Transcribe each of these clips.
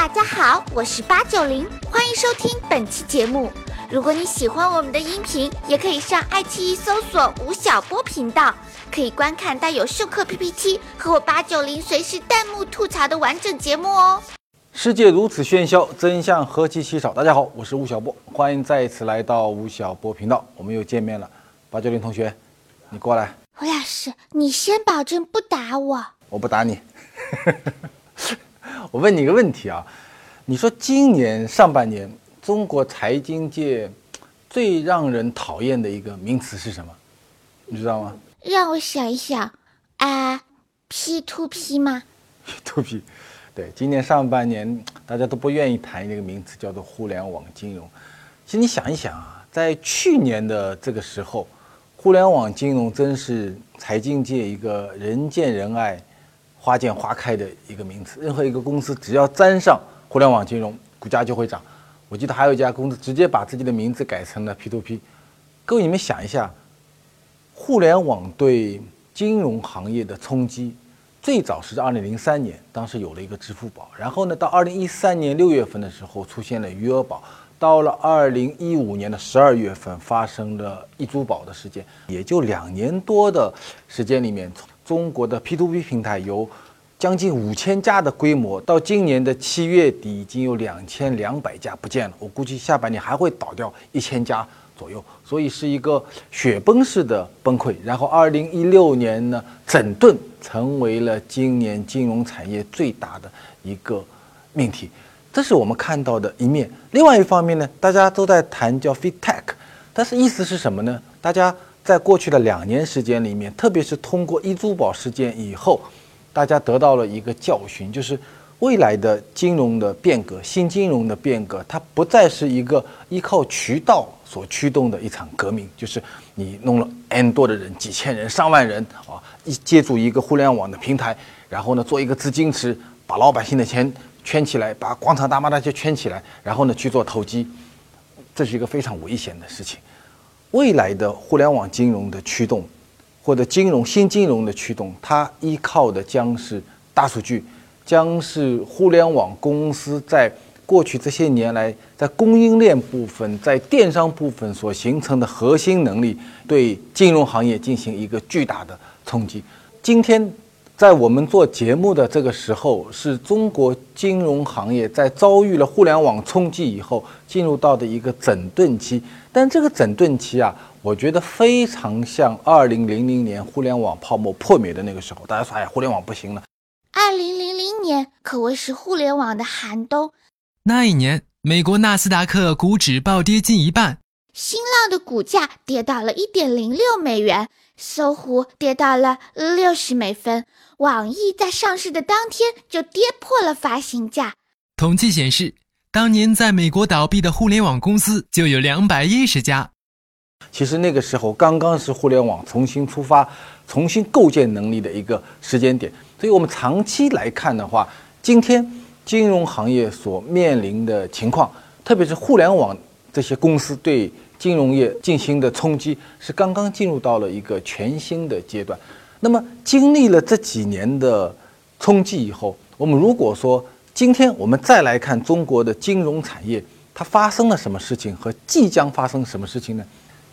大家好，我是八九零，欢迎收听本期节目。如果你喜欢我们的音频，也可以上爱奇艺搜索吴晓波频道，可以观看带有授课 PPT 和我八九零随时弹幕吐槽的完整节目哦。世界如此喧嚣，真相何其稀少。大家好，我是吴晓波，欢迎再一次来到吴晓波频道，我们又见面了。八九零同学，你过来，吴老师，你先保证不打我。我不打你。我问你一个问题啊，你说今年上半年中国财经界最让人讨厌的一个名词是什么？你知道吗？让我想一想，啊，P to P 吗？P to P，对，今年上半年大家都不愿意谈一个名词，叫做互联网金融。其实你想一想啊，在去年的这个时候，互联网金融真是财经界一个人见人爱。花见花开的一个名词，任何一个公司只要沾上互联网金融，股价就会涨。我记得还有一家公司直接把自己的名字改成了 P2P。各位，你们想一下，互联网对金融行业的冲击，最早是在2003年，当时有了一个支付宝。然后呢，到2013年6月份的时候出现了余额宝，到了2015年的12月份发生了易租宝的事件，也就两年多的时间里面。中国的 P2P 平台由将近五千家的规模，到今年的七月底已经有两千两百家不见了。我估计下半年还会倒掉一千家左右，所以是一个雪崩式的崩溃。然后，二零一六年呢，整顿成为了今年金融产业最大的一个命题，这是我们看到的一面。另外一方面呢，大家都在谈叫 FinTech，但是意思是什么呢？大家。在过去的两年时间里面，特别是通过易租宝事件以后，大家得到了一个教训，就是未来的金融的变革、新金融的变革，它不再是一个依靠渠道所驱动的一场革命，就是你弄了 N 多的人、几千人、上万人啊，一借助一个互联网的平台，然后呢做一个资金池，把老百姓的钱圈起来，把广场大妈那些圈起来，然后呢去做投机，这是一个非常危险的事情。未来的互联网金融的驱动，或者金融新金融的驱动，它依靠的将是大数据，将是互联网公司在过去这些年来在供应链部分、在电商部分所形成的核心能力，对金融行业进行一个巨大的冲击。今天。在我们做节目的这个时候，是中国金融行业在遭遇了互联网冲击以后进入到的一个整顿期。但这个整顿期啊，我觉得非常像二零零零年互联网泡沫破灭的那个时候。大家说，哎，互联网不行了。二零零零年可谓是互联网的寒冬。那一年，美国纳斯达克股指暴跌近一半，新浪的股价跌到了一点零六美元，搜狐跌到了六十美分。网易在上市的当天就跌破了发行价。统计显示，当年在美国倒闭的互联网公司就有两百一十家。其实那个时候刚刚是互联网重新出发、重新构建能力的一个时间点。所以我们长期来看的话，今天金融行业所面临的情况，特别是互联网这些公司对金融业进行的冲击，是刚刚进入到了一个全新的阶段。那么，经历了这几年的冲击以后，我们如果说今天我们再来看中国的金融产业，它发生了什么事情和即将发生什么事情呢？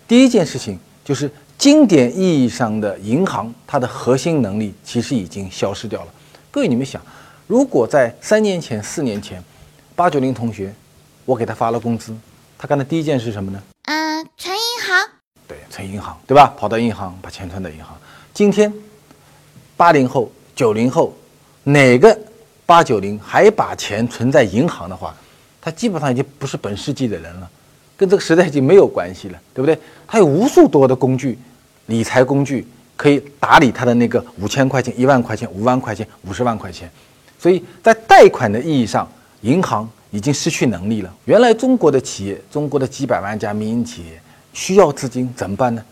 第一件事情就是经典意义上的银行，它的核心能力其实已经消失掉了。各位，你们想，如果在三年前、四年前，八九零同学，我给他发了工资，他干的第一件是什么呢？嗯，存银行。对，存银行，对吧？跑到银行把钱存到银行。今天，八零后、九零后，哪个八九零还把钱存在银行的话，他基本上已经不是本世纪的人了，跟这个时代已经没有关系了，对不对？他有无数多的工具，理财工具可以打理他的那个五千块钱、一万块钱、五万块钱、五十万块钱，所以在贷款的意义上，银行已经失去能力了。原来中国的企业，中国的几百万家民营企业需要资金怎么办呢？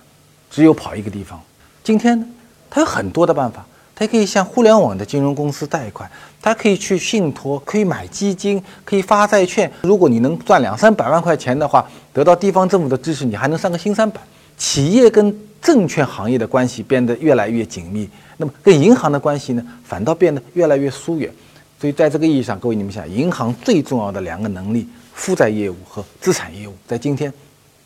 只有跑一个地方。今天呢，它有很多的办法，它可以向互联网的金融公司贷款，它可以去信托，可以买基金，可以发债券。如果你能赚两三百万块钱的话，得到地方政府的支持，你还能上个新三板。企业跟证券行业的关系变得越来越紧密，那么跟银行的关系呢，反倒变得越来越疏远。所以在这个意义上，各位你们想，银行最重要的两个能力——负债业务和资产业务，在今天，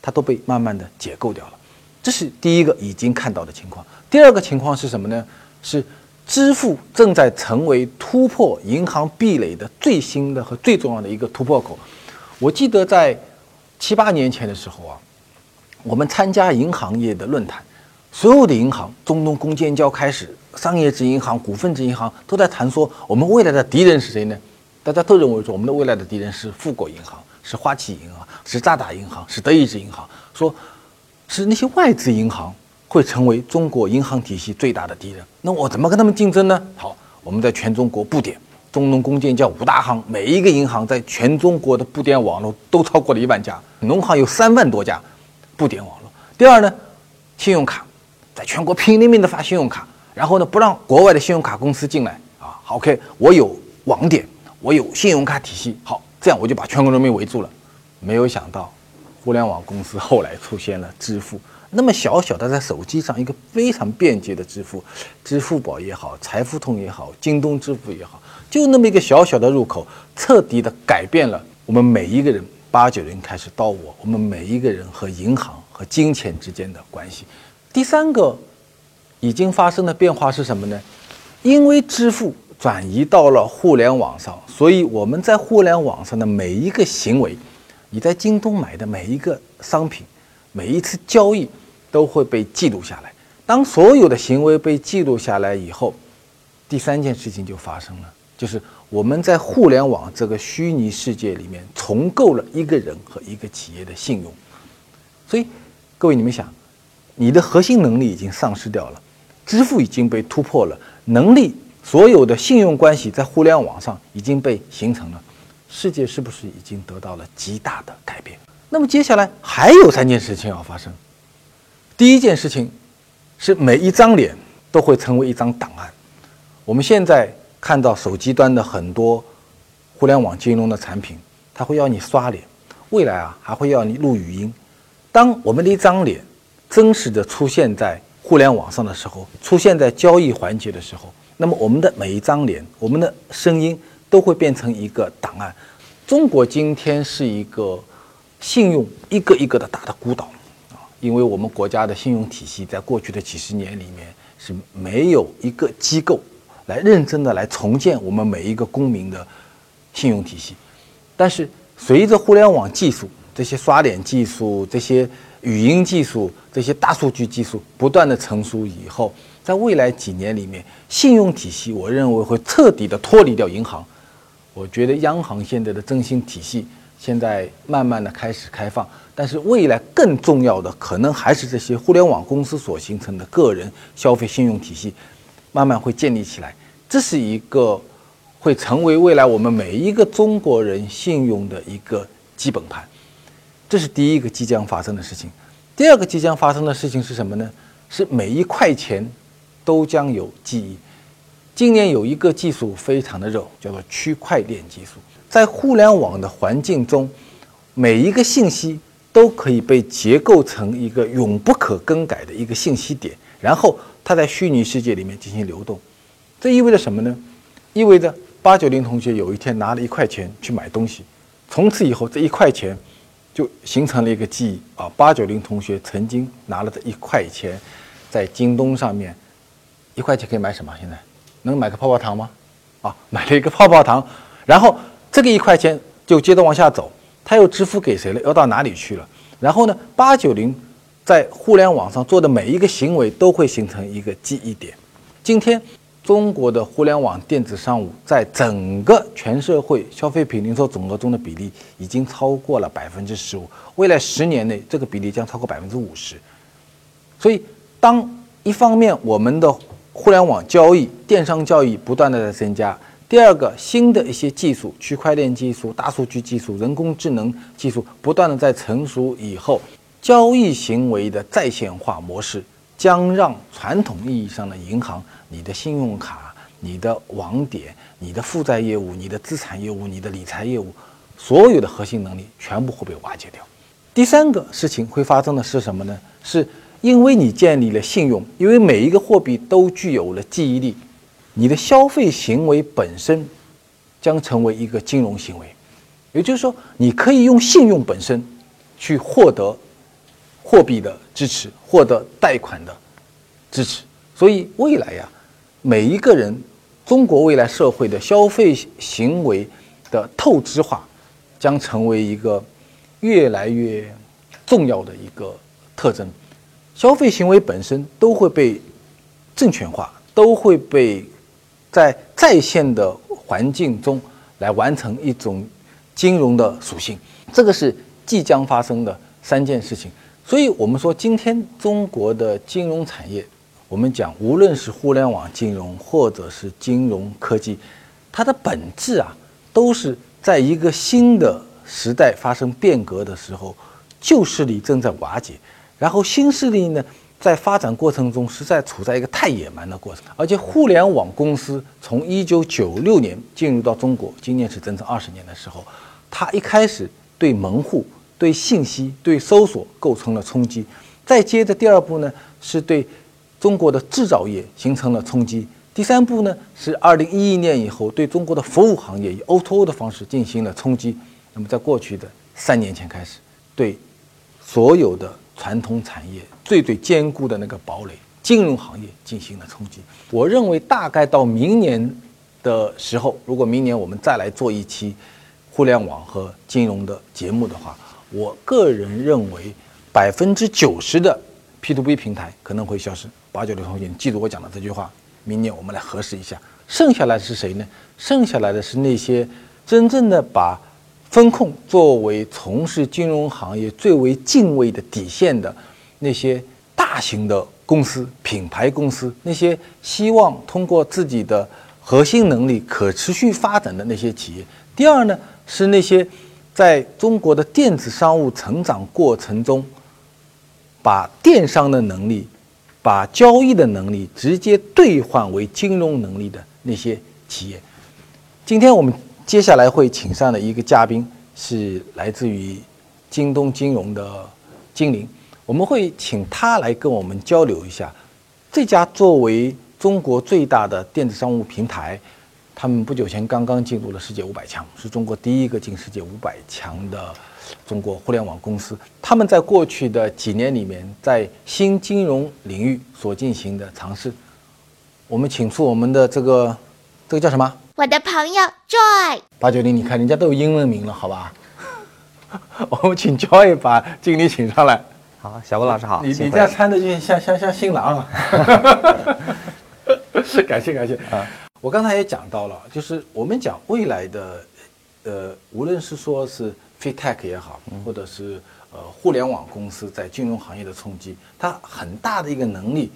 它都被慢慢的解构掉了。这是第一个已经看到的情况。第二个情况是什么呢？是支付正在成为突破银行壁垒的最新的和最重要的一个突破口。我记得在七八年前的时候啊，我们参加银行业的论坛，所有的银行，中东公建交开始，商业制银行、股份制银行都在谈说，我们未来的敌人是谁呢？大家都认为说，我们的未来的敌人是富国银行、是花旗银行、是渣打银行、是德意志银行，说是那些外资银行会成为中国银行体系最大的敌人。那我怎么跟他们竞争呢？好，我们在全中国布点。中农工建叫五大行，每一个银行在全中国的布点网络都超过了一万家，农行有三万多家布点网络。第二呢，信用卡在全国拼了命的发信用卡，然后呢不让国外的信用卡公司进来啊。好，OK，我有网点，我有信用卡体系，好，这样我就把全国人民围住了。没有想到，互联网公司后来出现了支付。那么小小的在手机上一个非常便捷的支付，支付宝也好，财付通也好，京东支付也好，就那么一个小小的入口，彻底的改变了我们每一个人八九零开始到我，我们每一个人和银行和金钱之间的关系。第三个已经发生的变化是什么呢？因为支付转移到了互联网上，所以我们在互联网上的每一个行为，你在京东买的每一个商品。每一次交易都会被记录下来。当所有的行为被记录下来以后，第三件事情就发生了，就是我们在互联网这个虚拟世界里面重构了一个人和一个企业的信用。所以，各位你们想，你的核心能力已经丧失掉了，支付已经被突破了，能力所有的信用关系在互联网上已经被形成了，世界是不是已经得到了极大的改变？那么接下来还有三件事情要发生。第一件事情是每一张脸都会成为一张档案。我们现在看到手机端的很多互联网金融的产品，它会要你刷脸，未来啊还会要你录语音。当我们的一张脸真实的出现在互联网上的时候，出现在交易环节的时候，那么我们的每一张脸，我们的声音都会变成一个档案。中国今天是一个。信用一个一个的打的孤岛啊，因为我们国家的信用体系在过去的几十年里面是没有一个机构来认真的来重建我们每一个公民的信用体系。但是随着互联网技术、这些刷脸技术、这些语音技术、这些大数据技术不断的成熟以后，在未来几年里面，信用体系我认为会彻底的脱离掉银行。我觉得央行现在的征信体系。现在慢慢的开始开放，但是未来更重要的可能还是这些互联网公司所形成的个人消费信用体系，慢慢会建立起来。这是一个会成为未来我们每一个中国人信用的一个基本盘。这是第一个即将发生的事情。第二个即将发生的事情是什么呢？是每一块钱都将有记忆。今年有一个技术非常的热，叫做区块链技术。在互联网的环境中，每一个信息都可以被结构成一个永不可更改的一个信息点，然后它在虚拟世界里面进行流动。这意味着什么呢？意味着八九零同学有一天拿了一块钱去买东西，从此以后这一块钱就形成了一个记忆啊。八九零同学曾经拿了这一块钱，在京东上面，一块钱可以买什么？现在能买个泡泡糖吗？啊，买了一个泡泡糖，然后。这个一块钱就接着往下走，他又支付给谁了？要到哪里去了？然后呢？八九零在互联网上做的每一个行为都会形成一个记忆点。今天中国的互联网电子商务在整个全社会消费品零售总额中的比例已经超过了百分之十五，未来十年内这个比例将超过百分之五十。所以，当一方面我们的互联网交易、电商交易不断的在增加。第二个，新的一些技术，区块链技术、大数据技术、人工智能技术不断的在成熟以后，交易行为的在线化模式将让传统意义上的银行、你的信用卡、你的网点、你的负债业务、你的资产业务、你的理财业务，所有的核心能力全部会被瓦解掉。第三个事情会发生的是什么呢？是因为你建立了信用，因为每一个货币都具有了记忆力。你的消费行为本身将成为一个金融行为。也就是说，你可以用信用本身去获得货币的支持，获得贷款的支持。所以未来呀，每一个人，中国未来社会的消费行为的透支化，将成为一个越来越重要的一个特征。消费行为本身都会被证券化，都会被在在线的环境中来完成一种。金融的属性，这个是即将发生的三件事情。所以，我们说今天中国的金融产业，我们讲无论是互联网金融或者是金融科技，它的本质啊，都是在一个新的时代发生变革的时候，旧势力正在瓦解，然后新势力呢，在发展过程中实在处在一个太野蛮的过程。而且，互联网公司从一九九六年进入到中国，今年是整整二十年的时候。它一开始对门户、对信息、对搜索构成了冲击，再接着第二步呢，是对中国的制造业形成了冲击，第三步呢是二零一一年以后对中国的服务行业以 O2O 的方式进行了冲击。那么在过去的三年前开始，对所有的传统产业最最坚固的那个堡垒——金融行业进行了冲击。我认为大概到明年的时候，如果明年我们再来做一期。互联网和金融的节目的话，我个人认为百分之九十的 P to B 平台可能会消失。八九六同学，记住我讲的这句话，明年我们来核实一下。剩下来是谁呢？剩下来的是那些真正的把风控作为从事金融行业最为敬畏的底线的那些大型的公司、品牌公司，那些希望通过自己的核心能力可持续发展的那些企业。第二呢？是那些在中国的电子商务成长过程中，把电商的能力、把交易的能力直接兑换为金融能力的那些企业。今天我们接下来会请上的一个嘉宾是来自于京东金融的金玲，我们会请他来跟我们交流一下这家作为中国最大的电子商务平台。他们不久前刚刚进入了世界五百强，是中国第一个进世界五百强的中国互联网公司。他们在过去的几年里面，在新金融领域所进行的尝试，我们请出我们的这个这个叫什么？我的朋友 Joy。八九零，你看人家都有英文名了，好吧？我们请 Joy 把经理请上来。好，小郭老师好。你你这样穿的就像像像新郎啊！感谢感谢啊。我刚才也讲到了，就是我们讲未来的，呃，无论是说是 FinTech 也好，或者是呃互联网公司在金融行业的冲击，它很大的一个能力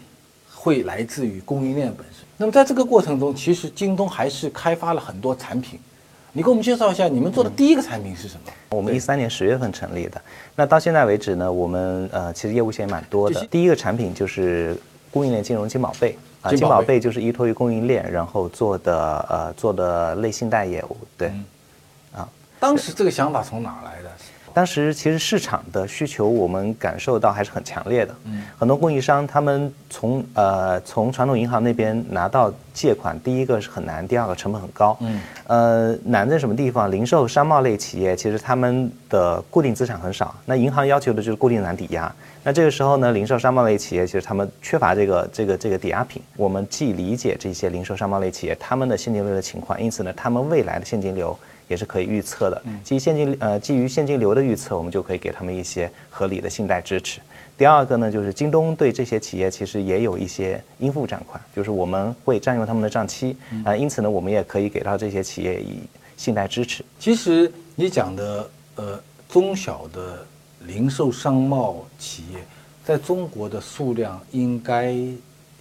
会来自于供应链本身。那么在这个过程中，其实京东还是开发了很多产品。你给我们介绍一下，你们做的第一个产品是什么？我们一三年十月份成立的，那到现在为止呢，我们呃其实业务线也蛮多的。第一个产品就是供应链金融金宝贝。啊，金宝贝就是依托于供应链，然后做的呃做的类信贷业务，对，啊，当时这个想法从哪来的？当时其实市场的需求我们感受到还是很强烈的，嗯，很多供应商他们从呃从传统银行那边拿到借款，第一个是很难，第二个成本很高，嗯，呃难在什么地方？零售商贸类企业其实他们的固定资产很少，那银行要求的就是固定资产抵押。那这个时候呢，零售商贸类企业其实他们缺乏这个这个这个抵押品。我们既理解这些零售商贸类企业他们的现金流的情况，因此呢，他们未来的现金流也是可以预测的。基于现金呃基于现金流的预测，我们就可以给他们一些合理的信贷支持。第二个呢，就是京东对这些企业其实也有一些应付账款，就是我们会占用他们的账期啊，因此呢，我们也可以给到这些企业以信贷支持。其实你讲的呃中小的。零售商贸企业在中国的数量应该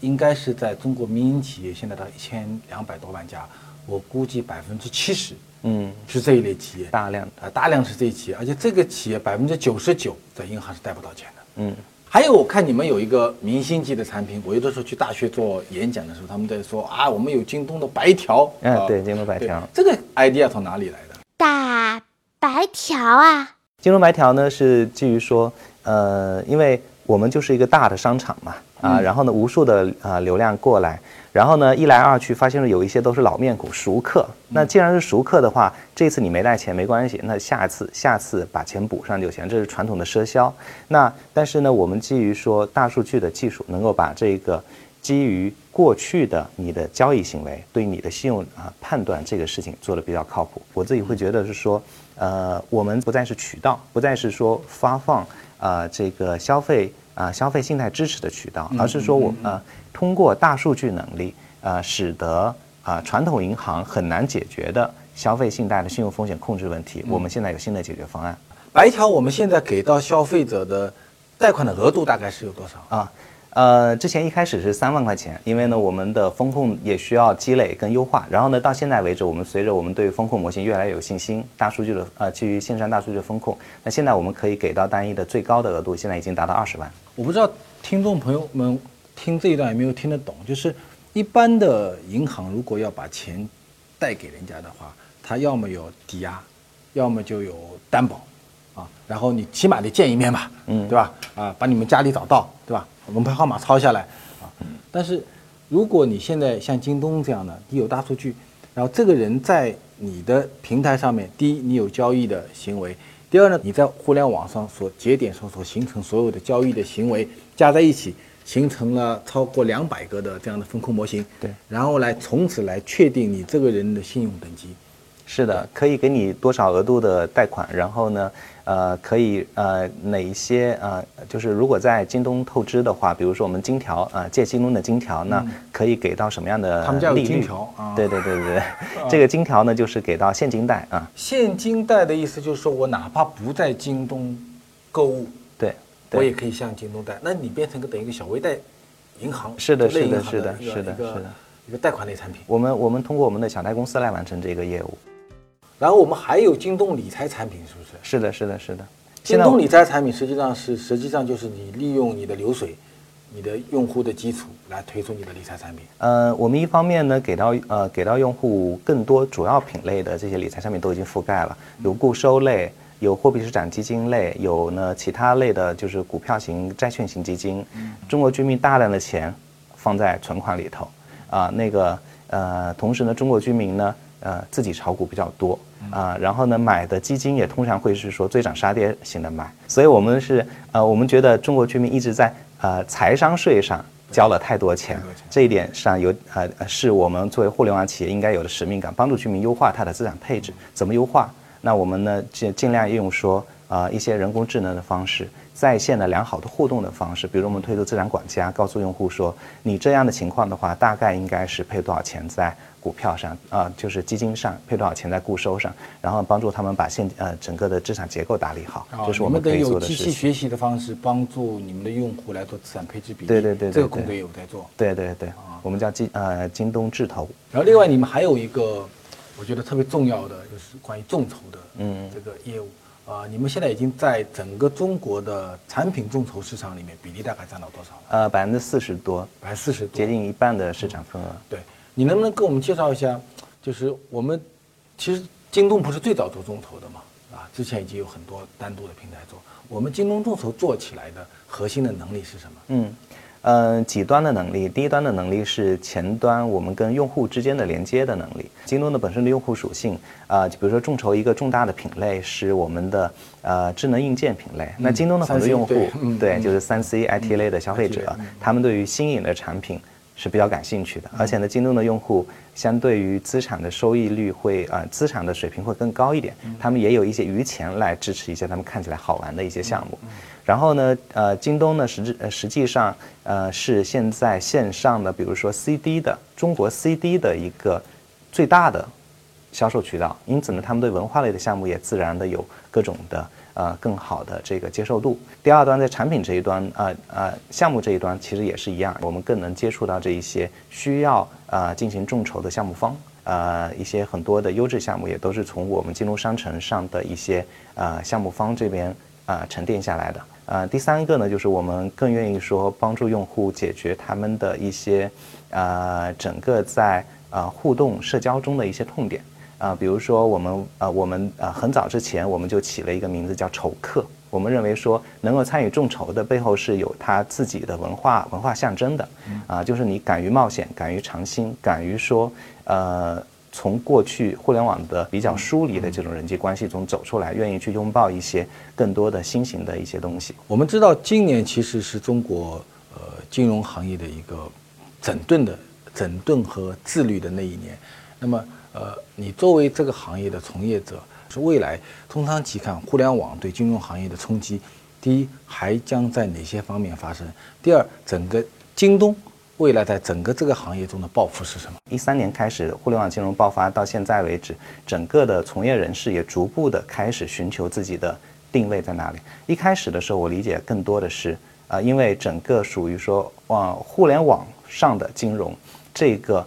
应该是在中国民营企业现在到一千两百多万家，我估计百分之七十，嗯，是这一类企业，大量啊，大量是这一企业，而且这个企业百分之九十九在银行是贷不到钱的，嗯，还有我看你们有一个明星级的产品，我有的时候去大学做演讲的时候，他们在说啊，我们有京东的白条，嗯，对，京东白条，这个 idea 从哪里来的？打白条啊。京东白条呢是基于说，呃，因为我们就是一个大的商场嘛，啊，然后呢，无数的呃流量过来，然后呢，一来二去发现了有一些都是老面孔、熟客。那既然是熟客的话，这次你没带钱没关系，那下次下次把钱补上就行，这是传统的赊销。那但是呢，我们基于说大数据的技术，能够把这个基于过去的你的交易行为对你的信用啊判断这个事情做的比较靠谱。我自己会觉得是说，呃，我们不再是渠道，不再是说发放啊这个消费。啊，消费信贷支持的渠道，而是说我呃通过大数据能力，呃，使得啊传统银行很难解决的消费信贷的信用风险控制问题，我们现在有新的解决方案。白条，我们现在给到消费者的贷款的额度大概是有多少啊？呃，之前一开始是三万块钱，因为呢，我们的风控也需要积累跟优化。然后呢，到现在为止，我们随着我们对风控模型越来越有信心，大数据的呃基于线上大数据的风控，那现在我们可以给到单一的最高的额度，现在已经达到二十万。我不知道听众朋友们听这一段有没有听得懂，就是一般的银行如果要把钱贷给人家的话，他要么有抵押，要么就有担保，啊，然后你起码得见一面吧，嗯，对吧？啊，把你们家里找到，对吧？门牌号码抄下来啊！但是，如果你现在像京东这样的，你有大数据，然后这个人在你的平台上面，第一，你有交易的行为；第二呢，你在互联网上所节点上所形成所有的交易的行为加在一起，形成了超过两百个的这样的风控模型。对，然后来从此来确定你这个人的信用等级。是的，可以给你多少额度的贷款，然后呢？呃，可以呃，哪一些呃，就是如果在京东透支的话，比如说我们金条啊，借京东的金条，那可以给到什么样的他们叫金条啊？对对对对对，这个金条呢，就是给到现金贷啊。现金贷的意思就是说我哪怕不在京东购物，对，我也可以向京东贷。那你变成个等于一个小微贷银行，是的，是的，是的，是的，是的，一个贷款类产品。我们我们通过我们的小贷公司来完成这个业务。然后我们还有京东理财产品，是不是？是的，是的，是的。京东理财产品实际上是实际上就是你利用你的流水，你的用户的基础来推出你的理财产品。呃，我们一方面呢给到呃给到用户更多主要品类的这些理财产品都已经覆盖了，有固收类，有货币市场基金类，有呢其他类的就是股票型、债券型基金。中国居民大量的钱放在存款里头啊，那个呃，同时呢，中国居民呢。呃，自己炒股比较多啊，然后呢，买的基金也通常会是说追涨杀跌型的买，所以我们是呃，我们觉得中国居民一直在呃财商税上交了太多钱，这一点上有呃是我们作为互联网企业应该有的使命感，帮助居民优化他的资产配置。怎么优化？那我们呢尽尽量用说啊一些人工智能的方式，在线的良好的互动的方式，比如我们推出资产管家，告诉用户说你这样的情况的话，大概应该是配多少钱在。股票上啊，就是基金上配多少钱在固收上，然后帮助他们把现呃整个的资产结构打理好，这是我们可以做的事情。有机器学习的方式帮助你们的用户来做资产配置比例。对对对，这个工作也有在做。对对对，我们叫京呃京东智投。然后另外你们还有一个，我觉得特别重要的就是关于众筹的嗯这个业务啊，你们现在已经在整个中国的产品众筹市场里面比例大概占到多少？呃，百分之四十多，百分之四十，接近一半的市场份额。对。你能不能给我们介绍一下？就是我们其实京东不是最早做众筹的嘛？啊，之前已经有很多单独的平台做。我们京东众筹做起来的核心的能力是什么？嗯，呃，几端的能力。第一端的能力是前端我们跟用户之间的连接的能力。京东的本身的用户属性啊，就比如说众筹一个重大的品类是我们的呃智能硬件品类。那京东的很多用户对，就是三 C IT 类的消费者，他们对于新颖的产品。是比较感兴趣的，而且呢，京东的用户相对于资产的收益率会啊，资产的水平会更高一点。他们也有一些余钱来支持一些他们看起来好玩的一些项目。然后呢，呃，京东呢实质呃实际上呃是现在线上的，比如说 CD 的中国 CD 的一个最大的销售渠道。因此呢，他们对文化类的项目也自然的有各种的。呃，更好的这个接受度。第二端在产品这一端，呃呃，项目这一端其实也是一样，我们更能接触到这一些需要呃进行众筹的项目方，呃，一些很多的优质项目也都是从我们金融商城上的一些呃项目方这边呃沉淀下来的。呃，第三个呢，就是我们更愿意说帮助用户解决他们的一些呃整个在呃互动社交中的一些痛点。啊，比如说我们啊，我们啊，很早之前我们就起了一个名字叫“丑客”，我们认为说，能够参与众筹的背后是有他自己的文化文化象征的，啊，就是你敢于冒险，敢于尝新，敢于说，呃，从过去互联网的比较疏离的这种人际关系中走出来，愿意去拥抱一些更多的新型的一些东西。我们知道，今年其实是中国呃金融行业的一个整顿的整顿和自律的那一年。那么，呃，你作为这个行业的从业者。是未来通常期看，互联网对金融行业的冲击，第一还将在哪些方面发生？第二，整个京东未来在整个这个行业中的抱负是什么？一三年开始，互联网金融爆发到现在为止，整个的从业人士也逐步的开始寻求自己的定位在哪里。一开始的时候，我理解更多的是呃，因为整个属于说往互联网上的金融这个。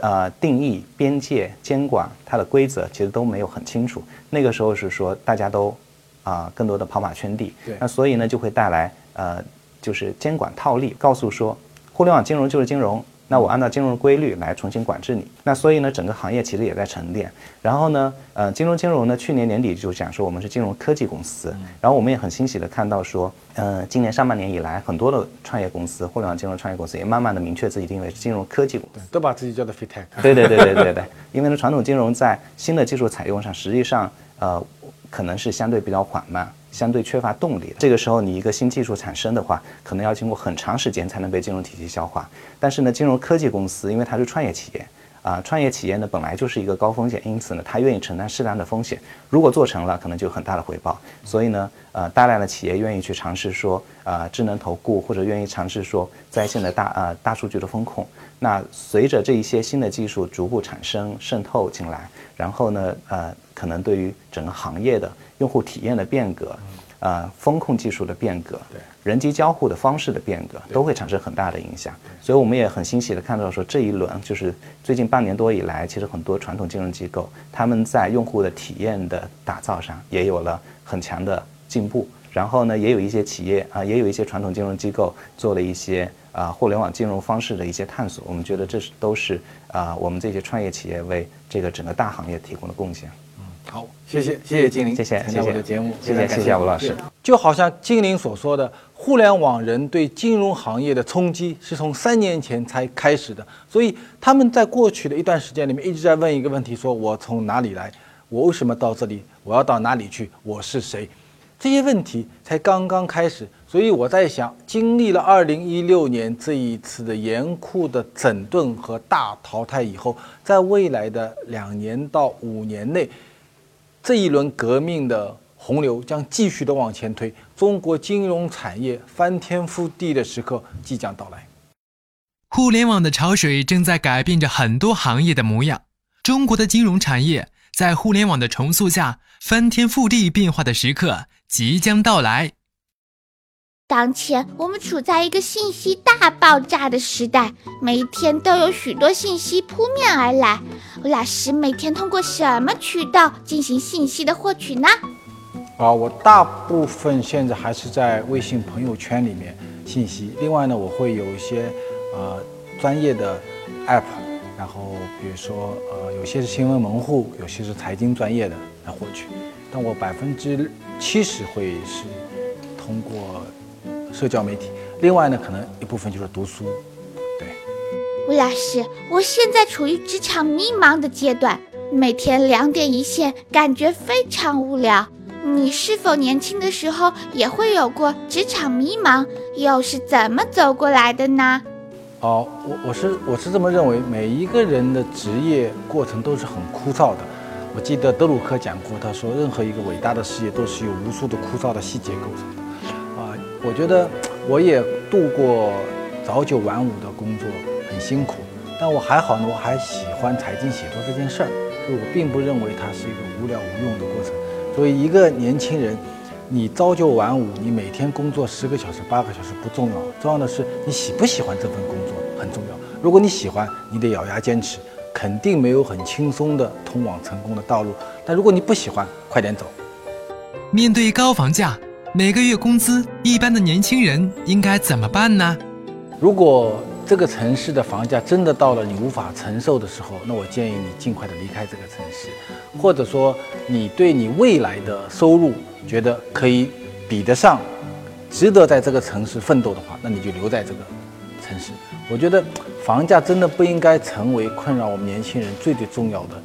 呃，定义、边界、监管，它的规则其实都没有很清楚。那个时候是说大家都啊，更多的跑马圈地。对。那所以呢，就会带来呃，就是监管套利，告诉说，互联网金融就是金融。那我按照金融规律来重新管制你，那所以呢，整个行业其实也在沉淀。然后呢，呃，金融金融呢，去年年底就讲说我们是金融科技公司。然后我们也很欣喜的看到说，呃，今年上半年以来，很多的创业公司，互联网金融创业公司也慢慢的明确自己定位是金融科技公司，都把自己叫做 fintech。对对对对对对，因为呢，传统金融在新的技术采用上，实际上呃，可能是相对比较缓慢。相对缺乏动力，这个时候你一个新技术产生的话，可能要经过很长时间才能被金融体系消化。但是呢，金融科技公司因为它是创业企业，啊，创业企业呢本来就是一个高风险，因此呢，它愿意承担适当的风险。如果做成了，可能就有很大的回报。所以呢，呃，大量的企业愿意去尝试说，啊，智能投顾或者愿意尝试说在线的大呃大数据的风控。那随着这一些新的技术逐步产生渗透进来，然后呢，呃，可能对于整个行业的。用户体验的变革，呃，风控技术的变革，对，人机交互的方式的变革，都会产生很大的影响。所以我们也很欣喜的看到，说这一轮就是最近半年多以来，其实很多传统金融机构他们在用户的体验的打造上也有了很强的进步。然后呢，也有一些企业啊，也有一些传统金融机构做了一些啊互联网金融方式的一些探索。我们觉得这是都是啊我们这些创业企业为这个整个大行业提供的贡献。好，谢谢谢谢金玲，谢谢参加我的节目，谢谢谢谢吴老师。就好像金玲所说的，互联网人对金融行业的冲击是从三年前才开始的，所以他们在过去的一段时间里面一直在问一个问题：说我从哪里来？我为什么到这里？我要到哪里去？我是谁？这些问题才刚刚开始。所以我在想，经历了二零一六年这一次的严酷的整顿和大淘汰以后，在未来的两年到五年内。这一轮革命的洪流将继续的往前推，中国金融产业翻天覆地的时刻即将到来。互联网的潮水正在改变着很多行业的模样，中国的金融产业在互联网的重塑下翻天覆地变化的时刻即将到来。当前我们处在一个信息大爆炸的时代，每一天都有许多信息扑面而来。老师每天通过什么渠道进行信息的获取呢？啊，我大部分现在还是在微信朋友圈里面信息。另外呢，我会有一些呃专业的 app，然后比如说呃有些是新闻门户，有些是财经专业的来获取。但我百分之七十会是通过。社交媒体，另外呢，可能一部分就是读书。对，魏老师，我现在处于职场迷茫的阶段，每天两点一线，感觉非常无聊。你是否年轻的时候也会有过职场迷茫？又是怎么走过来的呢？哦，我我是我是这么认为，每一个人的职业过程都是很枯燥的。我记得德鲁克讲过，他说，任何一个伟大的事业都是由无数的枯燥的细节构成的。我觉得我也度过早九晚五的工作，很辛苦，但我还好呢，我还喜欢财经写作这件事儿，所以我并不认为它是一个无聊无用的过程。作为一个年轻人，你朝九晚五，你每天工作十个小时、八个小时不重要，重要的是你喜不喜欢这份工作很重要。如果你喜欢，你得咬牙坚持，肯定没有很轻松的通往成功的道路。但如果你不喜欢，快点走。面对高房价。每个月工资一般的年轻人应该怎么办呢？如果这个城市的房价真的到了你无法承受的时候，那我建议你尽快的离开这个城市，或者说你对你未来的收入觉得可以比得上，值得在这个城市奋斗的话，那你就留在这个城市。我觉得房价真的不应该成为困扰我们年轻人最最重要的。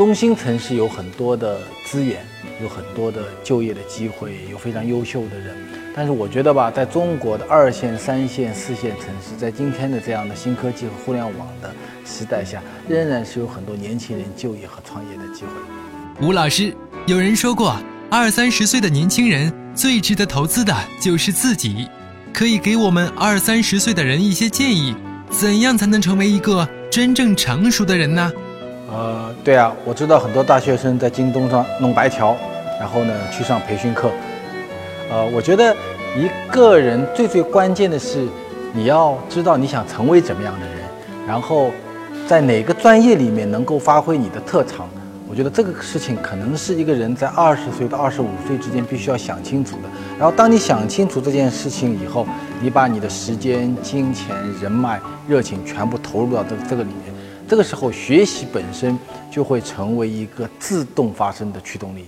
中心城市有很多的资源，有很多的就业的机会，有非常优秀的人。但是我觉得吧，在中国的二线、三线、四线城市，在今天的这样的新科技和互联网的时代下，仍然是有很多年轻人就业和创业的机会。吴老师，有人说过，二三十岁的年轻人最值得投资的就是自己，可以给我们二三十岁的人一些建议，怎样才能成为一个真正成熟的人呢？呃，对啊，我知道很多大学生在京东上弄白条，然后呢去上培训课。呃，我觉得一个人最最关键的是，你要知道你想成为怎么样的人，然后在哪个专业里面能够发挥你的特长。我觉得这个事情可能是一个人在二十岁到二十五岁之间必须要想清楚的。然后当你想清楚这件事情以后，你把你的时间、金钱、人脉、热情全部投入到这这个里面，这个时候学习本身就会成为一个自动发生的驱动力。